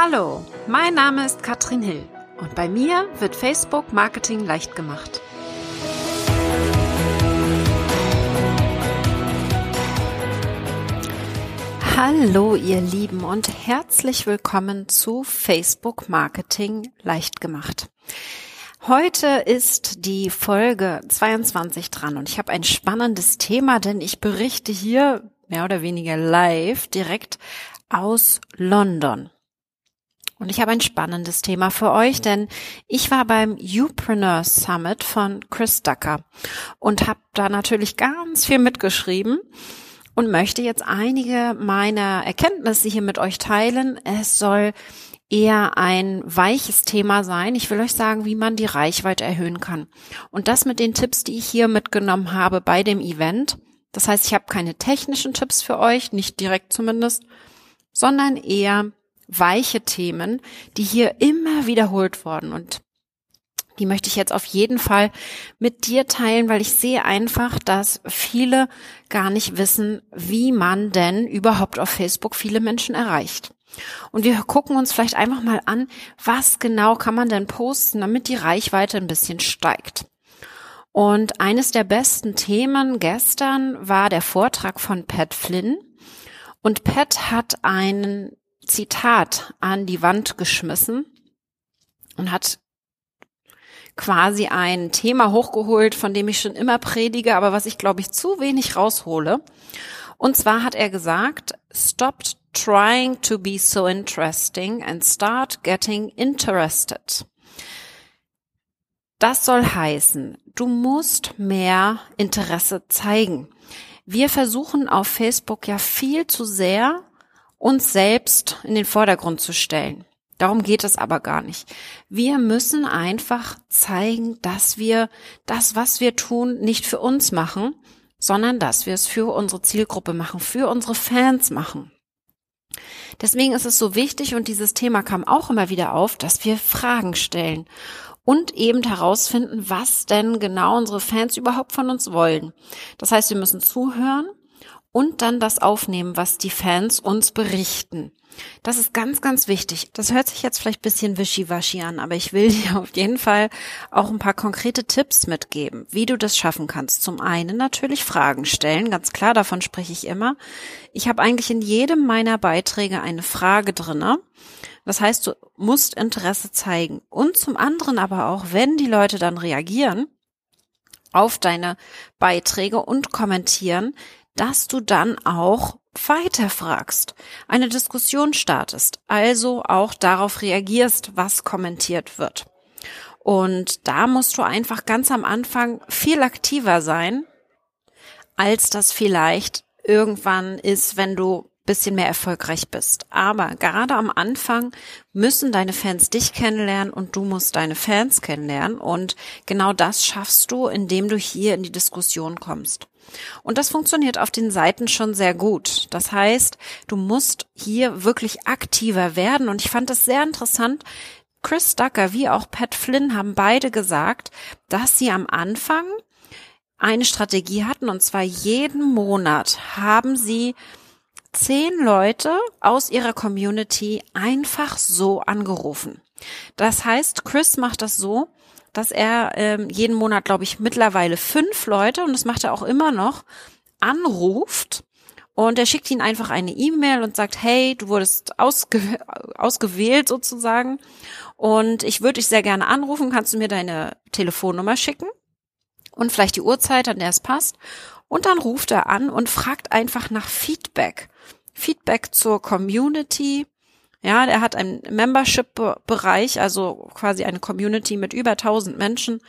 Hallo, mein Name ist Katrin Hill und bei mir wird Facebook Marketing leicht gemacht. Hallo ihr Lieben und herzlich willkommen zu Facebook Marketing leicht gemacht. Heute ist die Folge 22 dran und ich habe ein spannendes Thema, denn ich berichte hier mehr oder weniger live direkt aus London. Und ich habe ein spannendes Thema für euch, denn ich war beim Upreneur Summit von Chris Ducker und habe da natürlich ganz viel mitgeschrieben und möchte jetzt einige meiner Erkenntnisse hier mit euch teilen. Es soll eher ein weiches Thema sein. Ich will euch sagen, wie man die Reichweite erhöhen kann. Und das mit den Tipps, die ich hier mitgenommen habe bei dem Event. Das heißt, ich habe keine technischen Tipps für euch, nicht direkt zumindest, sondern eher weiche Themen, die hier immer wiederholt wurden und die möchte ich jetzt auf jeden Fall mit dir teilen, weil ich sehe einfach, dass viele gar nicht wissen, wie man denn überhaupt auf Facebook viele Menschen erreicht. Und wir gucken uns vielleicht einfach mal an, was genau kann man denn posten, damit die Reichweite ein bisschen steigt. Und eines der besten Themen gestern war der Vortrag von Pat Flynn. Und Pat hat einen Zitat an die Wand geschmissen und hat quasi ein Thema hochgeholt, von dem ich schon immer predige, aber was ich glaube ich zu wenig raushole. Und zwar hat er gesagt, stop trying to be so interesting and start getting interested. Das soll heißen, du musst mehr Interesse zeigen. Wir versuchen auf Facebook ja viel zu sehr uns selbst in den Vordergrund zu stellen. Darum geht es aber gar nicht. Wir müssen einfach zeigen, dass wir das, was wir tun, nicht für uns machen, sondern dass wir es für unsere Zielgruppe machen, für unsere Fans machen. Deswegen ist es so wichtig und dieses Thema kam auch immer wieder auf, dass wir Fragen stellen und eben herausfinden, was denn genau unsere Fans überhaupt von uns wollen. Das heißt, wir müssen zuhören und dann das aufnehmen, was die Fans uns berichten. Das ist ganz, ganz wichtig. Das hört sich jetzt vielleicht bisschen wischiwaschi an, aber ich will dir auf jeden Fall auch ein paar konkrete Tipps mitgeben, wie du das schaffen kannst. Zum einen natürlich Fragen stellen, ganz klar, davon spreche ich immer. Ich habe eigentlich in jedem meiner Beiträge eine Frage drinne. Das heißt, du musst Interesse zeigen. Und zum anderen aber auch, wenn die Leute dann reagieren, auf deine Beiträge und kommentieren, dass du dann auch weiterfragst, eine Diskussion startest, also auch darauf reagierst, was kommentiert wird. Und da musst du einfach ganz am Anfang viel aktiver sein, als das vielleicht irgendwann ist, wenn du bisschen mehr erfolgreich bist. Aber gerade am Anfang müssen deine Fans dich kennenlernen und du musst deine Fans kennenlernen. Und genau das schaffst du, indem du hier in die Diskussion kommst. Und das funktioniert auf den Seiten schon sehr gut. Das heißt, du musst hier wirklich aktiver werden. Und ich fand es sehr interessant. Chris Ducker wie auch Pat Flynn haben beide gesagt, dass sie am Anfang eine Strategie hatten. Und zwar jeden Monat haben sie zehn Leute aus ihrer Community einfach so angerufen. Das heißt, Chris macht das so, dass er ähm, jeden Monat, glaube ich, mittlerweile fünf Leute, und das macht er auch immer noch, anruft und er schickt ihnen einfach eine E-Mail und sagt, hey, du wurdest ausge ausgewählt sozusagen und ich würde dich sehr gerne anrufen, kannst du mir deine Telefonnummer schicken und vielleicht die Uhrzeit, an der es passt. Und dann ruft er an und fragt einfach nach Feedback. Feedback zur Community, ja, der hat einen Membership-Bereich, also quasi eine Community mit über 1000 Menschen.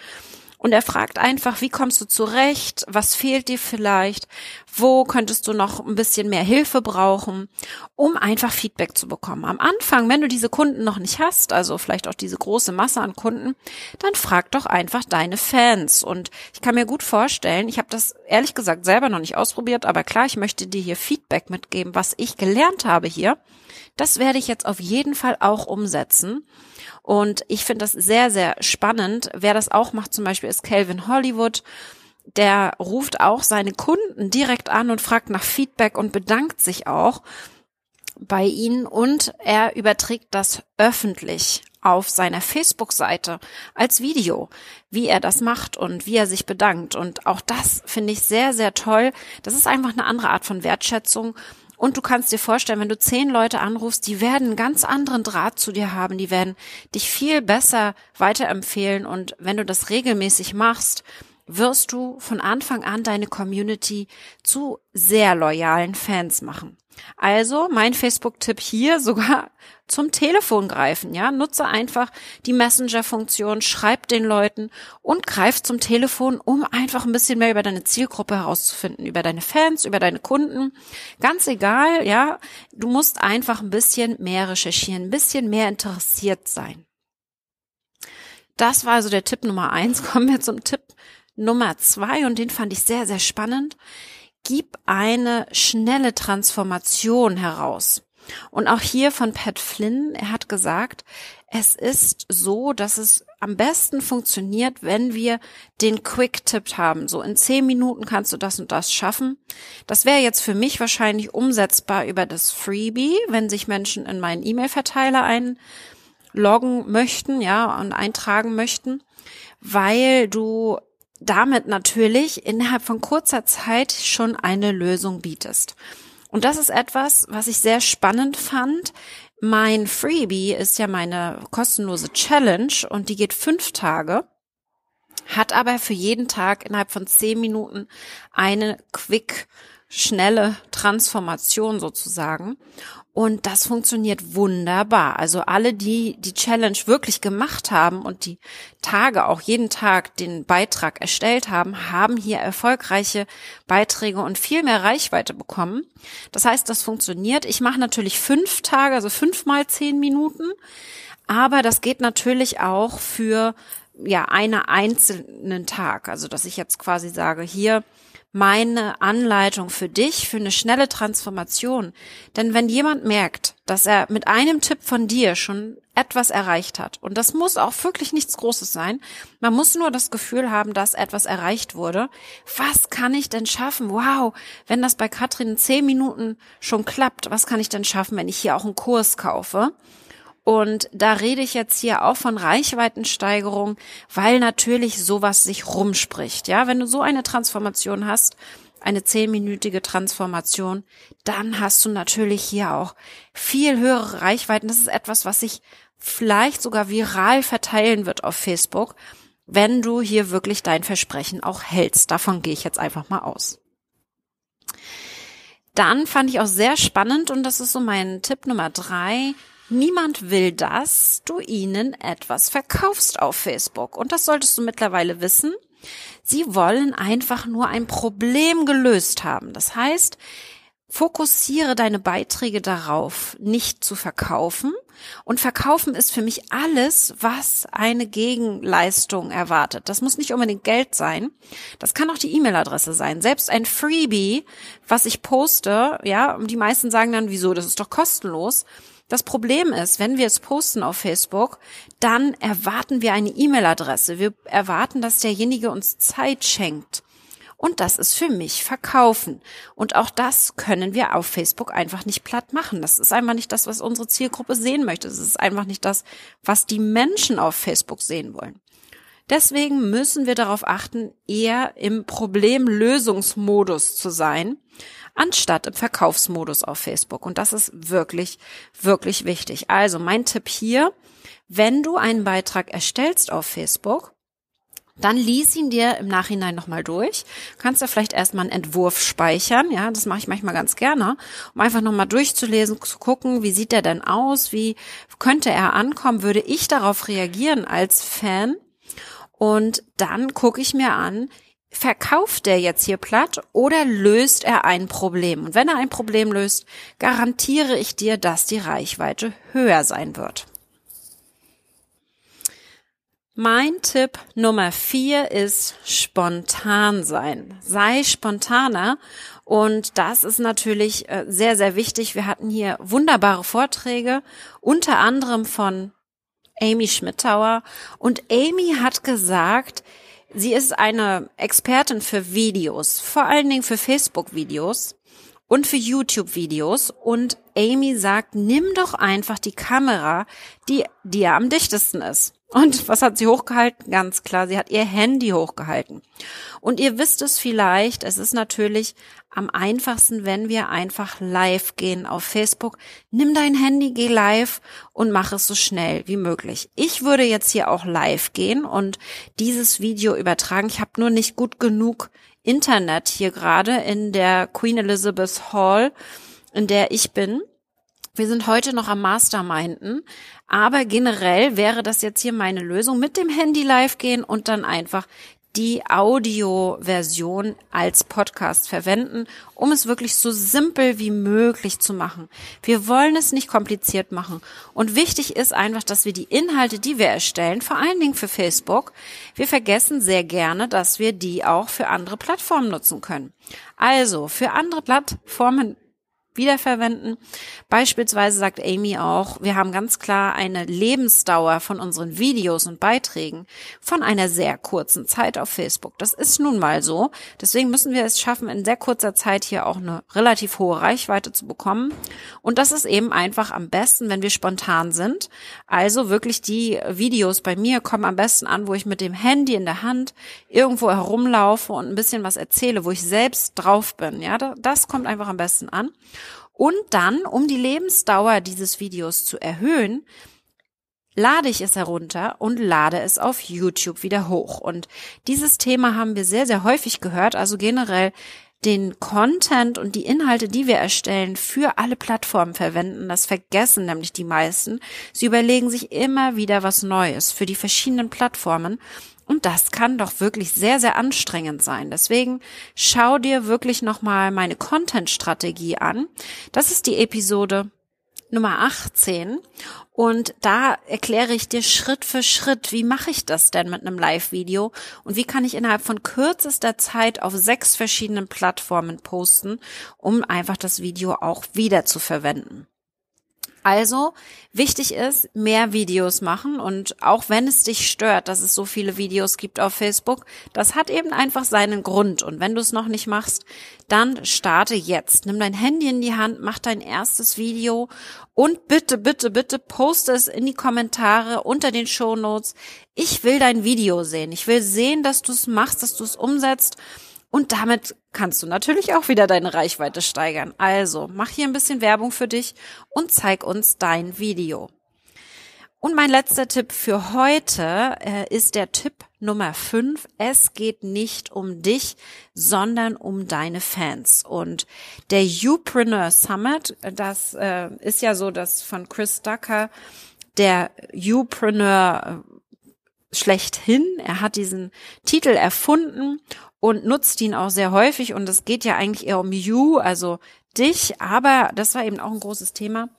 Und er fragt einfach, wie kommst du zurecht? Was fehlt dir vielleicht? Wo könntest du noch ein bisschen mehr Hilfe brauchen, um einfach Feedback zu bekommen? Am Anfang, wenn du diese Kunden noch nicht hast, also vielleicht auch diese große Masse an Kunden, dann frag doch einfach deine Fans. Und ich kann mir gut vorstellen, ich habe das ehrlich gesagt selber noch nicht ausprobiert, aber klar, ich möchte dir hier Feedback mitgeben, was ich gelernt habe hier. Das werde ich jetzt auf jeden Fall auch umsetzen. Und ich finde das sehr, sehr spannend. Wer das auch macht, zum Beispiel ist Calvin Hollywood. Der ruft auch seine Kunden direkt an und fragt nach Feedback und bedankt sich auch bei ihnen und er überträgt das öffentlich auf seiner Facebook-Seite als Video, wie er das macht und wie er sich bedankt. Und auch das finde ich sehr, sehr toll. Das ist einfach eine andere Art von Wertschätzung. Und du kannst dir vorstellen, wenn du zehn Leute anrufst, die werden einen ganz anderen Draht zu dir haben, die werden dich viel besser weiterempfehlen. Und wenn du das regelmäßig machst, wirst du von Anfang an deine Community zu sehr loyalen Fans machen. Also mein Facebook-Tipp hier sogar zum Telefon greifen, ja. Nutze einfach die Messenger-Funktion, schreib den Leuten und greif zum Telefon, um einfach ein bisschen mehr über deine Zielgruppe herauszufinden, über deine Fans, über deine Kunden. Ganz egal, ja. Du musst einfach ein bisschen mehr recherchieren, ein bisschen mehr interessiert sein. Das war also der Tipp Nummer eins. Kommen wir zum Tipp Nummer zwei und den fand ich sehr, sehr spannend. Gib eine schnelle Transformation heraus. Und auch hier von Pat Flynn, er hat gesagt, es ist so, dass es am besten funktioniert, wenn wir den Quick-Tipp haben. So in zehn Minuten kannst du das und das schaffen. Das wäre jetzt für mich wahrscheinlich umsetzbar über das Freebie, wenn sich Menschen in meinen E-Mail-Verteiler einloggen möchten, ja, und eintragen möchten, weil du damit natürlich innerhalb von kurzer Zeit schon eine Lösung bietest. Und das ist etwas, was ich sehr spannend fand. Mein Freebie ist ja meine kostenlose Challenge und die geht fünf Tage, hat aber für jeden Tag innerhalb von zehn Minuten eine quick, schnelle Transformation sozusagen. Und das funktioniert wunderbar. Also alle, die die Challenge wirklich gemacht haben und die Tage auch jeden Tag den Beitrag erstellt haben, haben hier erfolgreiche Beiträge und viel mehr Reichweite bekommen. Das heißt, das funktioniert. Ich mache natürlich fünf Tage, also fünf mal zehn Minuten. Aber das geht natürlich auch für ja einen einzelnen Tag. Also dass ich jetzt quasi sage, hier meine Anleitung für dich, für eine schnelle Transformation. Denn wenn jemand merkt, dass er mit einem Tipp von dir schon etwas erreicht hat, und das muss auch wirklich nichts Großes sein, man muss nur das Gefühl haben, dass etwas erreicht wurde, was kann ich denn schaffen? Wow, wenn das bei Katrin in zehn Minuten schon klappt, was kann ich denn schaffen, wenn ich hier auch einen Kurs kaufe? Und da rede ich jetzt hier auch von Reichweitensteigerung, weil natürlich sowas sich rumspricht. Ja, wenn du so eine Transformation hast, eine zehnminütige Transformation, dann hast du natürlich hier auch viel höhere Reichweiten. Das ist etwas, was sich vielleicht sogar viral verteilen wird auf Facebook, wenn du hier wirklich dein Versprechen auch hältst. Davon gehe ich jetzt einfach mal aus. Dann fand ich auch sehr spannend und das ist so mein Tipp Nummer drei. Niemand will, dass du ihnen etwas verkaufst auf Facebook. Und das solltest du mittlerweile wissen. Sie wollen einfach nur ein Problem gelöst haben. Das heißt, fokussiere deine Beiträge darauf, nicht zu verkaufen. Und verkaufen ist für mich alles, was eine Gegenleistung erwartet. Das muss nicht unbedingt Geld sein. Das kann auch die E-Mail-Adresse sein. Selbst ein Freebie, was ich poste, ja, und die meisten sagen dann, wieso, das ist doch kostenlos. Das Problem ist, wenn wir es posten auf Facebook, dann erwarten wir eine E-Mail-Adresse. Wir erwarten, dass derjenige uns Zeit schenkt. Und das ist für mich Verkaufen. Und auch das können wir auf Facebook einfach nicht platt machen. Das ist einfach nicht das, was unsere Zielgruppe sehen möchte. Das ist einfach nicht das, was die Menschen auf Facebook sehen wollen. Deswegen müssen wir darauf achten, eher im Problemlösungsmodus zu sein anstatt im Verkaufsmodus auf Facebook. Und das ist wirklich, wirklich wichtig. Also mein Tipp hier, wenn du einen Beitrag erstellst auf Facebook, dann lies ihn dir im Nachhinein nochmal durch. Kannst du vielleicht erstmal einen Entwurf speichern, ja, das mache ich manchmal ganz gerne, um einfach nochmal durchzulesen, zu gucken, wie sieht der denn aus, wie könnte er ankommen, würde ich darauf reagieren als Fan? Und dann gucke ich mir an, verkauft er jetzt hier platt oder löst er ein Problem? Und wenn er ein Problem löst, garantiere ich dir, dass die Reichweite höher sein wird. Mein Tipp Nummer vier ist spontan sein. Sei spontaner. Und das ist natürlich äh, sehr, sehr wichtig. Wir hatten hier wunderbare Vorträge, unter anderem von Amy Schmittauer. Und Amy hat gesagt, Sie ist eine Expertin für Videos, vor allen Dingen für Facebook-Videos. und für YouTube-Videos. Und Amy sagt, nimm doch einfach die Kamera, die dir am dichtesten ist. Und was hat sie hochgehalten? Ganz klar, sie hat ihr Handy hochgehalten. Und ihr wisst es vielleicht, es ist natürlich am einfachsten, wenn wir einfach live gehen auf Facebook. Nimm dein Handy, geh live und mach es so schnell wie möglich. Ich würde jetzt hier auch live gehen und dieses Video übertragen. Ich habe nur nicht gut genug Internet hier gerade in der Queen Elizabeth Hall, in der ich bin. Wir sind heute noch am Masterminden, aber generell wäre das jetzt hier meine Lösung, mit dem Handy live gehen und dann einfach die Audioversion als Podcast verwenden, um es wirklich so simpel wie möglich zu machen. Wir wollen es nicht kompliziert machen. Und wichtig ist einfach, dass wir die Inhalte, die wir erstellen, vor allen Dingen für Facebook, wir vergessen sehr gerne, dass wir die auch für andere Plattformen nutzen können. Also, für andere Plattformen wiederverwenden. Beispielsweise sagt Amy auch, wir haben ganz klar eine Lebensdauer von unseren Videos und Beiträgen von einer sehr kurzen Zeit auf Facebook. Das ist nun mal so. Deswegen müssen wir es schaffen, in sehr kurzer Zeit hier auch eine relativ hohe Reichweite zu bekommen. Und das ist eben einfach am besten, wenn wir spontan sind. Also wirklich die Videos bei mir kommen am besten an, wo ich mit dem Handy in der Hand irgendwo herumlaufe und ein bisschen was erzähle, wo ich selbst drauf bin. Ja, das kommt einfach am besten an. Und dann, um die Lebensdauer dieses Videos zu erhöhen, lade ich es herunter und lade es auf YouTube wieder hoch. Und dieses Thema haben wir sehr, sehr häufig gehört. Also generell den Content und die Inhalte, die wir erstellen, für alle Plattformen verwenden. Das vergessen nämlich die meisten. Sie überlegen sich immer wieder was Neues für die verschiedenen Plattformen. Und das kann doch wirklich sehr, sehr anstrengend sein. Deswegen schau dir wirklich nochmal meine Content-Strategie an. Das ist die Episode Nummer 18 und da erkläre ich dir Schritt für Schritt, wie mache ich das denn mit einem Live-Video und wie kann ich innerhalb von kürzester Zeit auf sechs verschiedenen Plattformen posten, um einfach das Video auch wieder zu verwenden. Also wichtig ist, mehr Videos machen und auch wenn es dich stört, dass es so viele Videos gibt auf Facebook, das hat eben einfach seinen Grund und wenn du es noch nicht machst, dann starte jetzt. Nimm dein Handy in die Hand, mach dein erstes Video und bitte, bitte, bitte poste es in die Kommentare unter den Show Notes. Ich will dein Video sehen. Ich will sehen, dass du es machst, dass du es umsetzt und damit kannst du natürlich auch wieder deine Reichweite steigern. Also mach hier ein bisschen Werbung für dich und zeig uns dein Video. Und mein letzter Tipp für heute äh, ist der Tipp Nummer 5. Es geht nicht um dich, sondern um deine Fans. Und der Upreneur Summit, das äh, ist ja so, dass von Chris Ducker der Upreneur äh, schlechthin. Er hat diesen Titel erfunden und nutzt ihn auch sehr häufig. Und es geht ja eigentlich eher um you, also dich, aber das war eben auch ein großes Thema.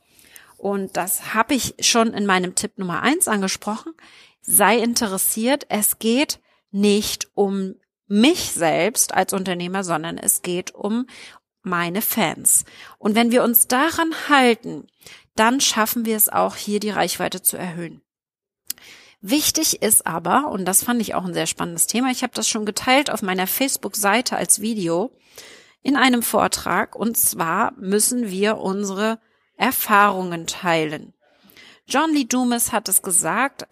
Und das habe ich schon in meinem Tipp Nummer eins angesprochen. Sei interessiert. Es geht nicht um mich selbst als Unternehmer, sondern es geht um meine Fans. Und wenn wir uns daran halten, dann schaffen wir es auch hier die Reichweite zu erhöhen. Wichtig ist aber, und das fand ich auch ein sehr spannendes Thema, ich habe das schon geteilt auf meiner Facebook-Seite als Video in einem Vortrag, und zwar müssen wir unsere Erfahrungen teilen. John Lee Dumas hat es gesagt,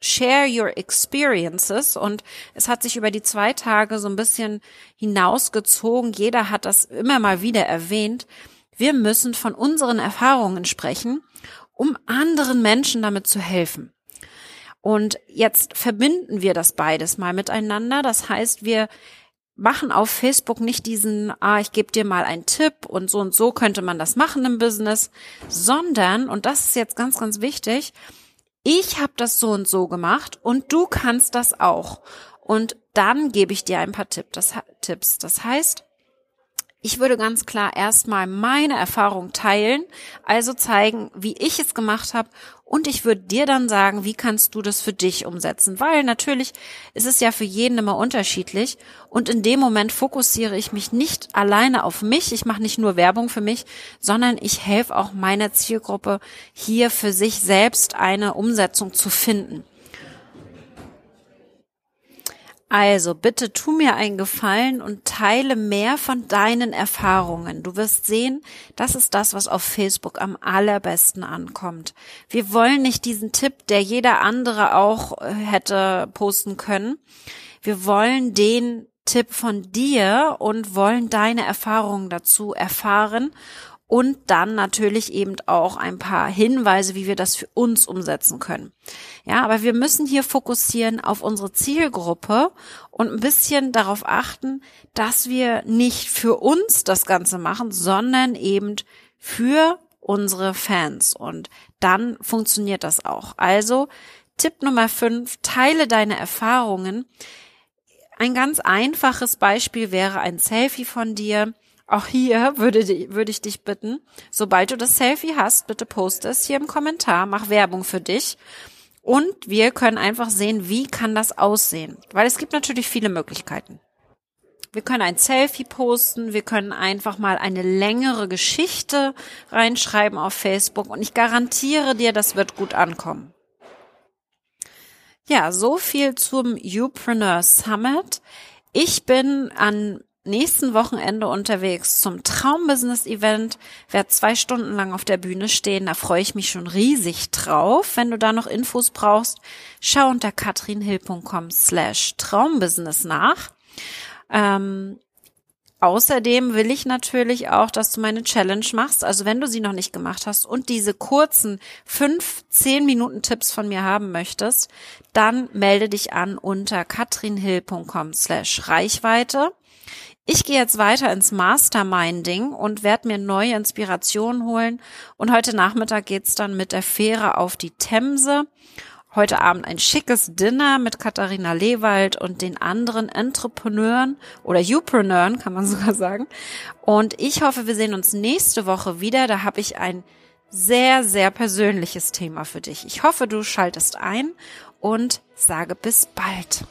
share your experiences und es hat sich über die zwei Tage so ein bisschen hinausgezogen. Jeder hat das immer mal wieder erwähnt. Wir müssen von unseren Erfahrungen sprechen, um anderen Menschen damit zu helfen. Und jetzt verbinden wir das beides mal miteinander. Das heißt, wir machen auf Facebook nicht diesen, ah, ich gebe dir mal einen Tipp und so und so könnte man das machen im Business, sondern, und das ist jetzt ganz, ganz wichtig, ich habe das so und so gemacht und du kannst das auch. Und dann gebe ich dir ein paar Tipp, das, Tipps. Das heißt, ich würde ganz klar erstmal meine Erfahrung teilen, also zeigen, wie ich es gemacht habe und ich würde dir dann sagen, wie kannst du das für dich umsetzen, weil natürlich ist es ja für jeden immer unterschiedlich. Und in dem Moment fokussiere ich mich nicht alleine auf mich, ich mache nicht nur Werbung für mich, sondern ich helfe auch meiner Zielgruppe hier für sich selbst eine Umsetzung zu finden. Also bitte tu mir einen Gefallen und teile mehr von deinen Erfahrungen. Du wirst sehen, das ist das, was auf Facebook am allerbesten ankommt. Wir wollen nicht diesen Tipp, der jeder andere auch äh, hätte posten können. Wir wollen den Tipp von dir und wollen deine Erfahrungen dazu erfahren und dann natürlich eben auch ein paar Hinweise, wie wir das für uns umsetzen können. Ja, aber wir müssen hier fokussieren auf unsere Zielgruppe und ein bisschen darauf achten, dass wir nicht für uns das Ganze machen, sondern eben für unsere Fans. Und dann funktioniert das auch. Also Tipp Nummer fünf, teile deine Erfahrungen. Ein ganz einfaches Beispiel wäre ein Selfie von dir auch hier würde, würde ich dich bitten, sobald du das Selfie hast, bitte poste es hier im Kommentar, mach Werbung für dich. Und wir können einfach sehen, wie kann das aussehen. Weil es gibt natürlich viele Möglichkeiten. Wir können ein Selfie posten, wir können einfach mal eine längere Geschichte reinschreiben auf Facebook und ich garantiere dir, das wird gut ankommen. Ja, so viel zum Upreneur Summit. Ich bin an nächsten Wochenende unterwegs zum Traumbusiness-Event, werde zwei Stunden lang auf der Bühne stehen. Da freue ich mich schon riesig drauf. Wenn du da noch Infos brauchst, schau unter katrinhill.com slash Traumbusiness nach. Ähm, Außerdem will ich natürlich auch, dass du meine Challenge machst. Also wenn du sie noch nicht gemacht hast und diese kurzen fünf, zehn Minuten Tipps von mir haben möchtest, dann melde dich an unter katrinhill.com slash Reichweite. Ich gehe jetzt weiter ins Masterminding und werde mir neue Inspirationen holen. Und heute Nachmittag geht's dann mit der Fähre auf die Themse. Heute Abend ein schickes Dinner mit Katharina Lewald und den anderen Entrepreneuren oder Upreneuren, kann man sogar sagen. Und ich hoffe, wir sehen uns nächste Woche wieder. Da habe ich ein sehr, sehr persönliches Thema für dich. Ich hoffe, du schaltest ein und sage bis bald.